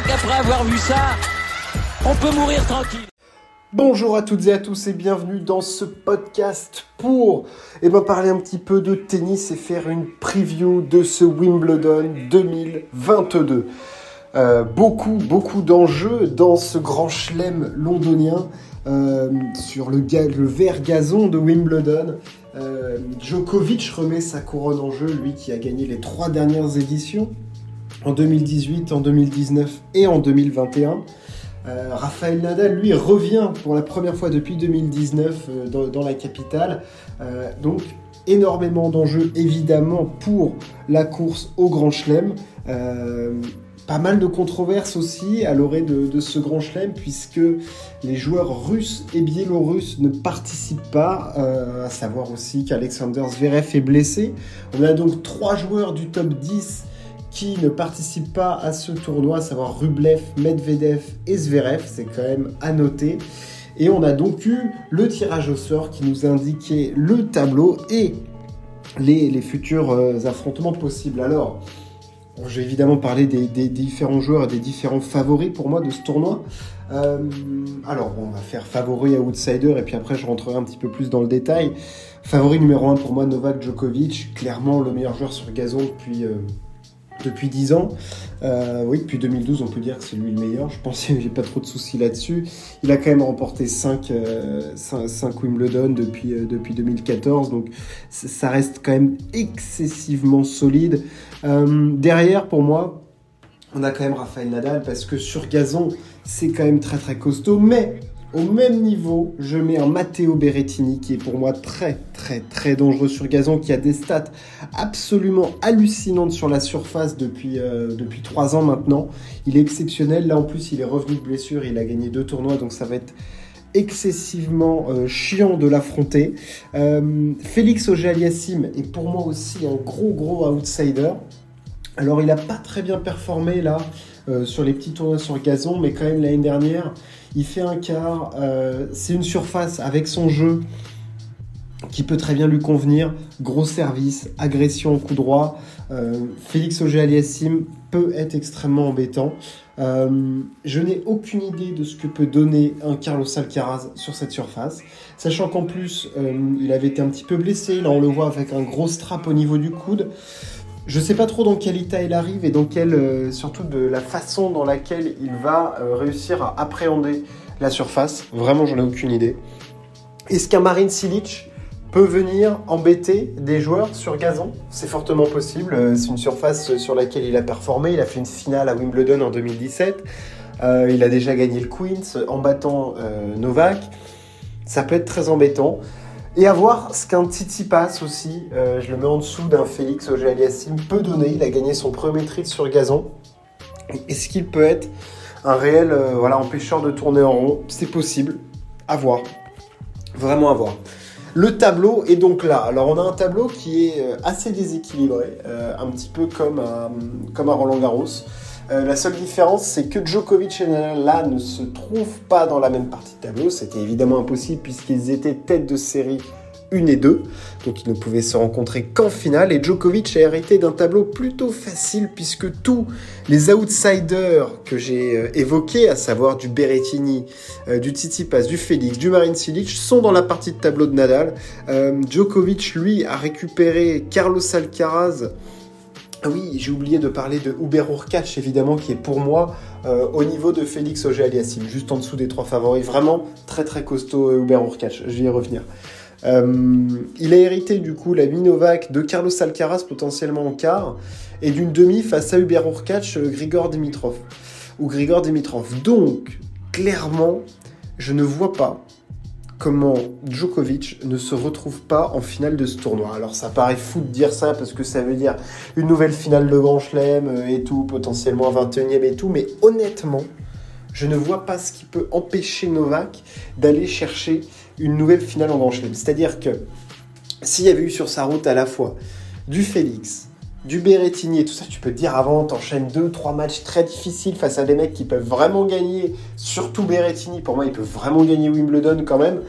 crois qu'après avoir vu ça, on peut mourir tranquille. Bonjour à toutes et à tous et bienvenue dans ce podcast pour eh ben, parler un petit peu de tennis et faire une preview de ce Wimbledon 2022. Euh, beaucoup, beaucoup d'enjeux dans ce grand chelem londonien euh, sur le, vert gazon de Wimbledon. Euh, Djokovic remet sa couronne en jeu, lui qui a gagné les trois dernières éditions en 2018, en 2019 et en 2021. Euh, Nadal, lui, revient pour la première fois depuis 2019 euh, dans, la capitale. Euh, donc, énormément d'enjeux, évidemment, pour la course au Grand Chelem. pas mal de controverses aussi à l'orée de, ce Grand Chelem, puisque les joueurs russes et biélorusses ne participent pas, à savoir aussi qu'Alexander Zverev est blessé. On a donc trois joueurs du top 10 qui ne participent pas à ce tournoi, à savoir Rublev, Medvedev et Zverev, c'est quand même à noter. Et on a donc eu le tirage au sort qui nous indiquait le tableau et les, futurs euh, affrontements possibles. Alors, je vais évidemment parler des, différents joueurs et des différents favoris pour moi de ce tournoi. Euh, alors, on va faire favori à outsider et puis après je rentrerai un petit peu plus dans le détail. Favori numéro 1 pour moi, Novak Djokovic, clairement le meilleur joueur sur gazon depuis... Euh, depuis 10 ans. Euh, oui, depuis 2012, on peut dire que c'est lui le meilleur. Je pense que j'ai pas trop de soucis là-dessus. Il a quand même remporté 5, euh, Wimbledon depuis, euh, depuis 2014, donc ça reste quand même excessivement solide. derrière, pour moi, on a quand même Rafael Nadal parce que sur gazon, c'est quand même très très costaud, mais au même niveau, je mets un Matteo Berrettini qui est pour moi très très très dangereux sur gazon, qui a des stats absolument hallucinantes sur la surface depuis, euh, depuis 3 ans maintenant. Il est exceptionnel, là en plus il est revenu de blessure, il a gagné deux tournois, donc ça va être excessivement euh, chiant de l'affronter. Euh, Félix Auger-Aliassime est pour moi aussi un gros gros outsider. Alors il n'a pas très bien performé là sur les petits tournois sur gazon, mais quand même l'année dernière, il fait un quart. Euh, c'est une surface avec son jeu qui peut très bien lui convenir. Gros service, agression au coup droit. Euh, Félix Auger-Aliassime peut être extrêmement embêtant. Euh, je n'ai aucune idée de ce que peut donner un Carlos Alcaraz sur cette surface, sachant qu'en plus il avait été un petit peu blessé. Là, on le voit avec un gros strap au niveau du coude. Je ne sais pas trop dans quel état il arrive et dans quel, euh, surtout de la façon dans laquelle il va euh, réussir à appréhender la surface. Vraiment, j'en ai aucune idée. Est-ce qu'un Marine Silic peut venir embêter des joueurs sur gazon? C'est fortement possible. Euh, c'est une surface sur laquelle il a performé. Il a fait une finale à Wimbledon en 2017. il a déjà gagné le Queens en battant Novak. Ça peut être très embêtant. Et à voir ce qu'un Titi passe aussi, euh, je le mets en dessous d'un Félix Auger-Aliassime, peut donner. Il a gagné son premier triple sur gazon. Est-ce qu'il peut être un réel euh, voilà, empêcheur de tourner en rond? C'est possible. À voir. Vraiment à voir. Le tableau est donc là. Alors on a un tableau qui est euh, assez déséquilibré, un petit peu comme comme à Roland Garros. Euh, la seule différence, c'est que Djokovic et Nadal ne se trouvent pas dans la même partie de tableau. C'était évidemment impossible puisqu'ils étaient tête de série 1 et 2, donc ils ne pouvaient se rencontrer qu'en finale. Et Djokovic a hérité d'un tableau plutôt facile puisque tous les outsiders que j'ai euh, évoqués, à savoir du Berrettini, euh, du Tsitsipas, du Félix, du Marin Cilic, sont dans la partie de tableau de Nadal. Djokovic, lui, a récupéré Carlos Alcaraz oui, j'ai oublié de parler de Uber Urkac, évidemment, qui est pour moi euh, au niveau de Félix Auger-Aliassime, juste en dessous des trois favoris. Vraiment très très costaud Uber Urkac, je vais y revenir. Euh, il a hérité du coup la Minovac de Carlos Alcaraz potentiellement en quart et d'une demi face à Uber Urkac, euh, Grigor Dimitrov. Ou Grigor Dimitrov. Donc, clairement, je ne vois pas comment Djokovic ne se retrouve pas en finale de ce tournoi. Alors ça paraît fou de dire ça parce que ça veut dire une nouvelle finale de Grand Chelem euh, et tout, potentiellement 21e et tout, mais honnêtement, je ne vois pas ce qui peut empêcher Novak d'aller chercher une nouvelle finale en Grand Chelem. C'est-à-dire que s'il y avait eu sur sa route à la fois du Félix, du Berrettini et tout ça, tu peux te dire avant, t'enchaînes deux, trois matchs très difficiles face à des mecs qui peuvent vraiment gagner, surtout Berrettini, pour moi il peut vraiment gagner Wimbledon quand même.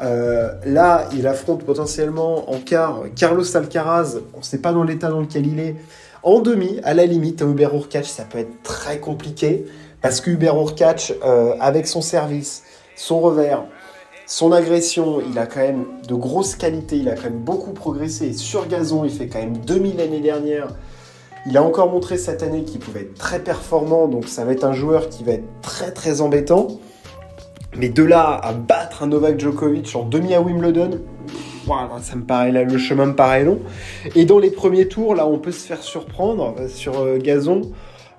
Euh, là, il affronte potentiellement en quart Carlos Alcaraz, on ne sait pas dans l'état dans lequel il est. En demi, à la limite, un Uber Urkac, ça peut être très compliqué. Parce que Hubert Urkacz, euh, avec son service, son revers, son agression, il a quand même de grosses qualités, il a quand même beaucoup progressé. Sur gazon, il fait quand même 2000 l'année dernière. Il a encore montré cette année qu'il pouvait être très performant, donc ça va être un joueur qui va être très très embêtant. Mais de là à battre un Novak Djokovic en demi à Wimbledon, ça me paraît le chemin me paraît long. Et dans les premiers tours, là, on peut se faire surprendre sur euh, gazon.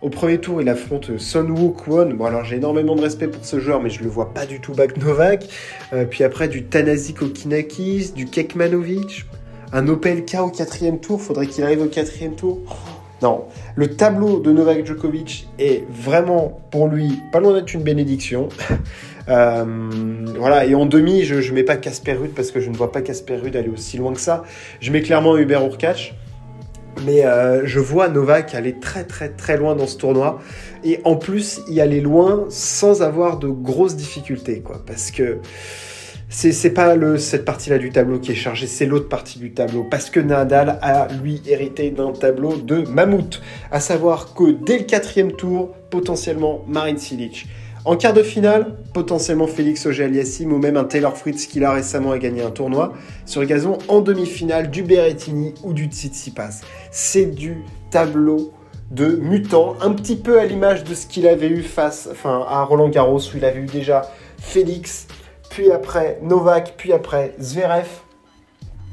Au premier tour, il affronte Son Woo Kwon. Bon, alors j'ai énormément de respect pour ce joueur, mais je le vois pas du tout back Novak. Euh, puis après, du Tanasi Kokinakis, du Kekmanovic, un Opelka au quatrième tour. Faudrait qu'il arrive au quatrième tour. Non, le tableau de Novak Djokovic est vraiment pour lui pas loin d'être une bénédiction. Euh, voilà, et en demi, je ne mets pas Casper Ruud parce que je ne vois pas Casper Ruud aller aussi loin que ça. Je mets clairement Hubert Urkacz. Mais euh, je vois Novak aller très très très loin dans ce tournoi. Et en plus, y aller loin sans avoir de grosses difficultés. Quoi, parce que c'est pas le, cette partie-là du tableau qui est chargée, c'est l'autre partie du tableau. Parce que Nadal a, lui, hérité d'un tableau de mammouth. À savoir que dès le quatrième tour, potentiellement, Marin Cilic. En quart de finale, potentiellement Félix Auger-Aliassime ou même un Taylor Fritz qui a récemment gagné un tournoi sur le gazon en demi-finale du Berrettini ou du Tsitsipas. C'est du tableau de mutant, un petit peu à l'image de ce qu'il avait eu face à Roland Garros où il avait eu déjà Félix, puis après Novak, puis après Zverev.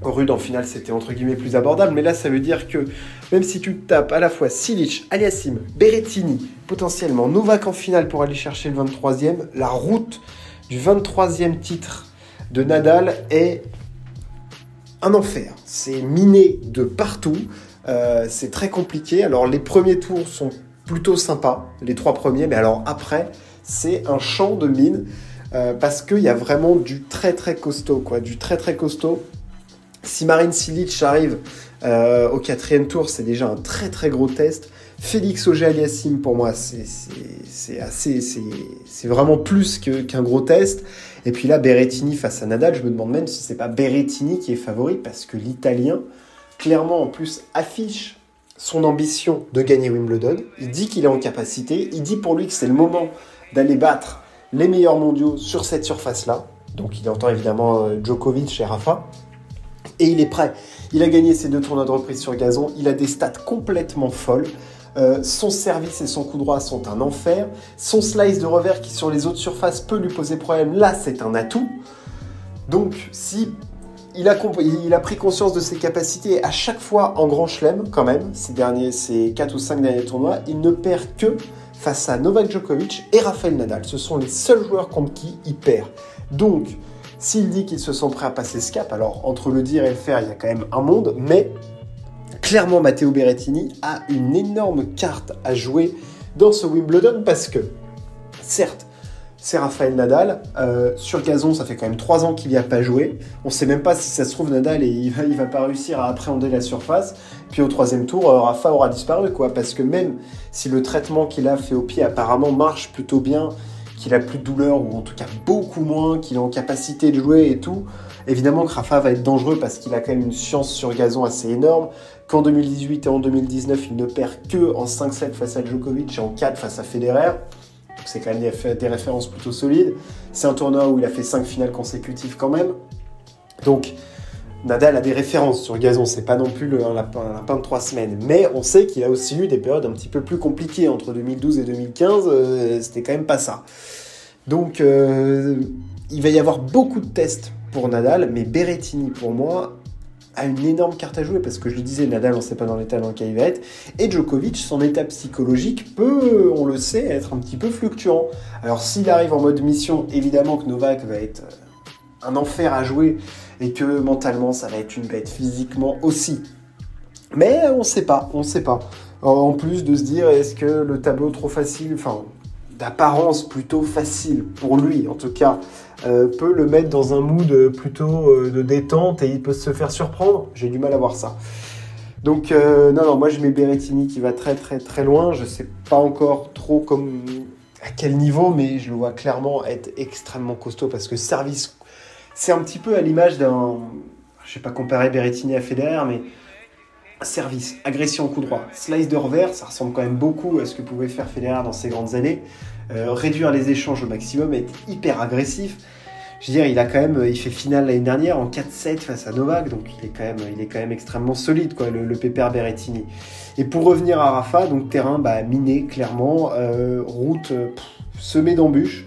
Rude en finale, c'était entre guillemets plus abordable, mais là ça veut dire que même si tu tapes à la fois Silic, Aliassim, Berrettini, potentiellement Novak en finale pour aller chercher le 23e, la route du 23e titre de Nadal est un enfer. C'est miné de partout, euh, c'est très compliqué. Alors les premiers tours sont plutôt sympas, les trois premiers, mais alors après, c'est un champ de mine. Euh, parce qu'il y a vraiment du très très costaud, quoi, du très très costaud. Si Marine Silic arrive euh, au quatrième tour, c'est déjà un très très gros test. Félix Auger-Aliassime, pour moi, c'est vraiment plus qu'un gros test. Et puis là, Berrettini face à Nadal, je me demande même si c'est pas Berrettini qui est favori, parce que l'Italien, clairement en plus, affiche son ambition de gagner Wimbledon. Il dit qu'il est en capacité, il dit pour lui que c'est le moment d'aller battre les meilleurs mondiaux sur cette surface-là. Donc il entend évidemment euh, Djokovic et Rafa. Et il est prêt. Il a gagné ses deux tournois de reprise sur gazon. Il a des stats complètement folles. Euh, son service et son coup droit sont un enfer. Son slice de revers qui sur les autres surfaces peut lui poser problème, là c'est un atout. Donc si il a, pris conscience de ses capacités à chaque fois en grand chelem quand même, ces derniers, ces 4 ou 5 derniers tournois, il ne perd que face à Novak Djokovic et Rafael Nadal. Ce sont les seuls joueurs contre qui il perd. Donc, s'il dit qu'ils se sont prêts à passer ce cap, alors entre le dire et le faire, il y a quand même un monde, mais clairement Matteo Berrettini a une énorme carte à jouer dans ce Wimbledon parce que, certes, c'est Rafael Nadal. Euh, sur gazon, ça fait quand même 3 ans qu'il n'y a pas joué. On ne sait même pas si ça se trouve Nadal et il va, va pas réussir à appréhender la surface. Puis au troisième tour, euh, Rafa aura disparu, quoi. Parce que même si le traitement qu'il a fait au pied apparemment marche plutôt bien, qu'il a plus de douleur ou en tout cas beaucoup moins, qu'il est en capacité de jouer et tout, évidemment que va être dangereux parce qu'il a quand même une science sur gazon assez énorme. Qu'en 2018 et en 2019, il ne perd que en 5-7 face à Djokovic et en 4 face à Federer c'est quand même des, références plutôt solides. C'est un tournoi où il a fait 5 finales consécutives quand même. Donc, Nadal a des références sur gazon, c'est pas non plus le, un, lapin, de 3 semaines. Mais on sait qu'il a aussi eu des périodes un petit peu plus compliquées entre 2012 et 2015, euh, c'était quand même pas ça. Donc, euh, il va y avoir beaucoup de tests pour Nadal, mais Berrettini, pour moi, a une énorme carte à jouer parce que je le disais, Nadal, on sait pas dans l'état dans lequel il va être. Et Djokovic, son état psychologique peut, on le sait, être un petit peu fluctuant. Alors s'il arrive en mode mission, évidemment que Novak va être euh, un enfer à jouer et que mentalement ça va être une bête physiquement aussi. Mais on ne sait pas, on ne sait pas. En plus de se dire, est-ce que le tableau trop facile, enfin d'apparence plutôt facile pour lui en tout cas, euh, peut le mettre dans un mood plutôt euh, de détente et il peut se faire surprendre? J'ai du mal à voir ça. Donc euh, non, non, moi je mets Berrettini qui va très très très loin. Je sais pas encore trop comme à quel niveau, mais je le vois clairement être extrêmement costaud parce que service, c'est un petit peu à l'image d'un, je sais pas comparer Berrettini à Federer, mais service, agression coup droit, slice de revers, ça ressemble quand même beaucoup à ce que pouvait faire Federer dans ses grandes années. Euh, réduire les échanges au maximum, être hyper agressif. Je veux dire, il a quand même, il fait finale l'année dernière en 4-7 face à Novak, donc il est quand même, il est quand extrêmement solide, quoi, le, le Pépère Berrettini. Et pour revenir à Rafa, donc terrain bah, miné clairement, euh, route semée d'embûches.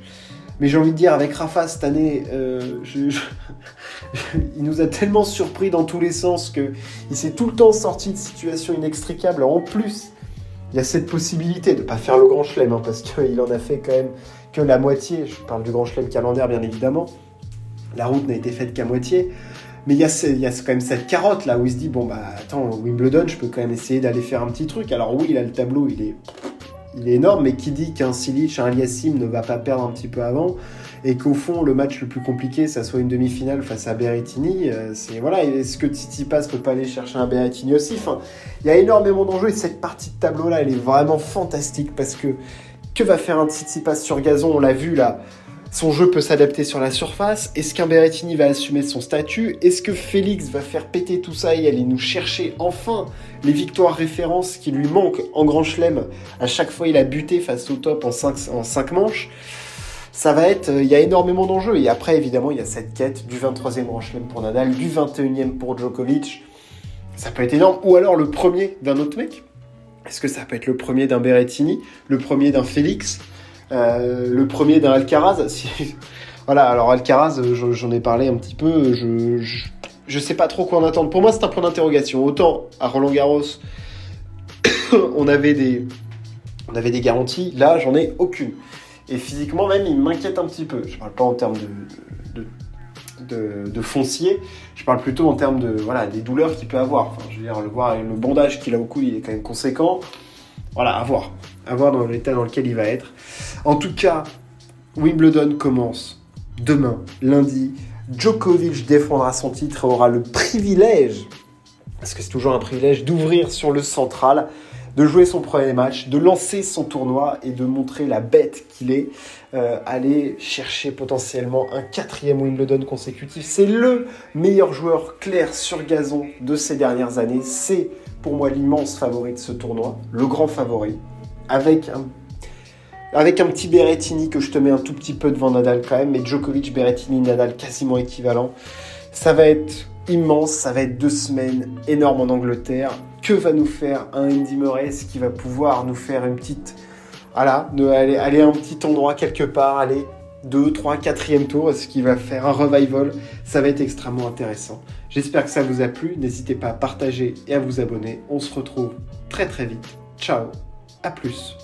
Mais j'ai envie de dire, avec Rafa cette année, euh, il nous a tellement surpris dans tous les sens que il s'est tout le temps sorti de situations inextricables. En plus, il y a cette possibilité de ne pas faire le grand chelem, hein, parce qu'il en a fait quand même que la moitié. Je parle du grand chelem calendaire, bien évidemment. La route n'a été faite qu'à moitié. Mais il y, a il y, a quand même cette carotte là où il se dit bon bah attends Wimbledon je peux quand même essayer d'aller faire un petit truc. Alors oui là le tableau il est il est énorme mais qui dit qu'un Silic, un Aliassim ne va pas perdre un petit peu avant et qu'au fond le match le plus compliqué ça soit une demi-finale face à Berrettini c'est voilà est-ce que Tsitsipas peut pas aller chercher un Berrettini aussi? Il y a énormément d'enjeux et cette partie de tableau là elle est vraiment fantastique parce que que va faire un Tsitsipas sur gazon? On l'a vu là son jeu peut s'adapter sur la surface. Est-ce qu'un Berrettini va assumer son statut? Est-ce que Félix va faire péter tout ça et aller nous chercher enfin les victoires références qui lui manquent en Grand Chelem? À chaque fois, il a buté face au top en 5 en cinq manches. Ça va être, il y a énormément d'enjeux. Et après, évidemment, il y a cette quête du 23e Grand Chelem pour Nadal, du 21e pour Djokovic. Ça peut être énorme. Ou alors le premier d'un autre mec. Est-ce que ça peut être le premier d'un Berrettini, le premier d'un Félix? euh, le premier d'un Alcaraz. Voilà, alors Alcaraz, j'en ai parlé un petit peu. Je, je, je, sais pas trop quoi en attendre. Pour moi, c'est un point d'interrogation. Autant à Roland Garros, on avait des, garanties. Là, j'en ai aucune. Et physiquement même, il m'inquiète un petit peu. Je parle pas en termes de, foncier. Je parle plutôt en termes de voilà des douleurs qu'il peut avoir. Je veux dire, le voir, le bandage qu'il a au cou, il est quand même conséquent. Voilà, à voir. À voir dans l'état dans lequel il va être. En tout cas, Wimbledon commence demain, lundi. Djokovic défendra son titre et aura le privilège, parce que c'est toujours un privilège, d'ouvrir sur le central, de jouer son premier match, de lancer son tournoi et de montrer la bête qu'il est, euh, aller chercher potentiellement un quatrième Wimbledon consécutif. C'est le meilleur joueur clair sur gazon de ces dernières années. C'est pour moi l'immense favori de ce tournoi, le grand favori, avec un, avec un petit Berrettini que je te mets un tout petit peu devant Nadal quand même, mais Djokovic, Berrettini, Nadal quasiment équivalent. Ça va être immense, ça va être deux semaines énormes en Angleterre. Que va nous faire un Andy Murray? Est-ce qu'il va pouvoir nous faire une petite... Voilà, aller, un petit endroit quelque part, aller 2, 3, 4e tour, est-ce qu'il va faire un revival? Ça va être extrêmement intéressant. J'espère que ça vous a plu. N'hésitez pas à partager et à vous abonner. On se retrouve très très vite. Ciao, à plus.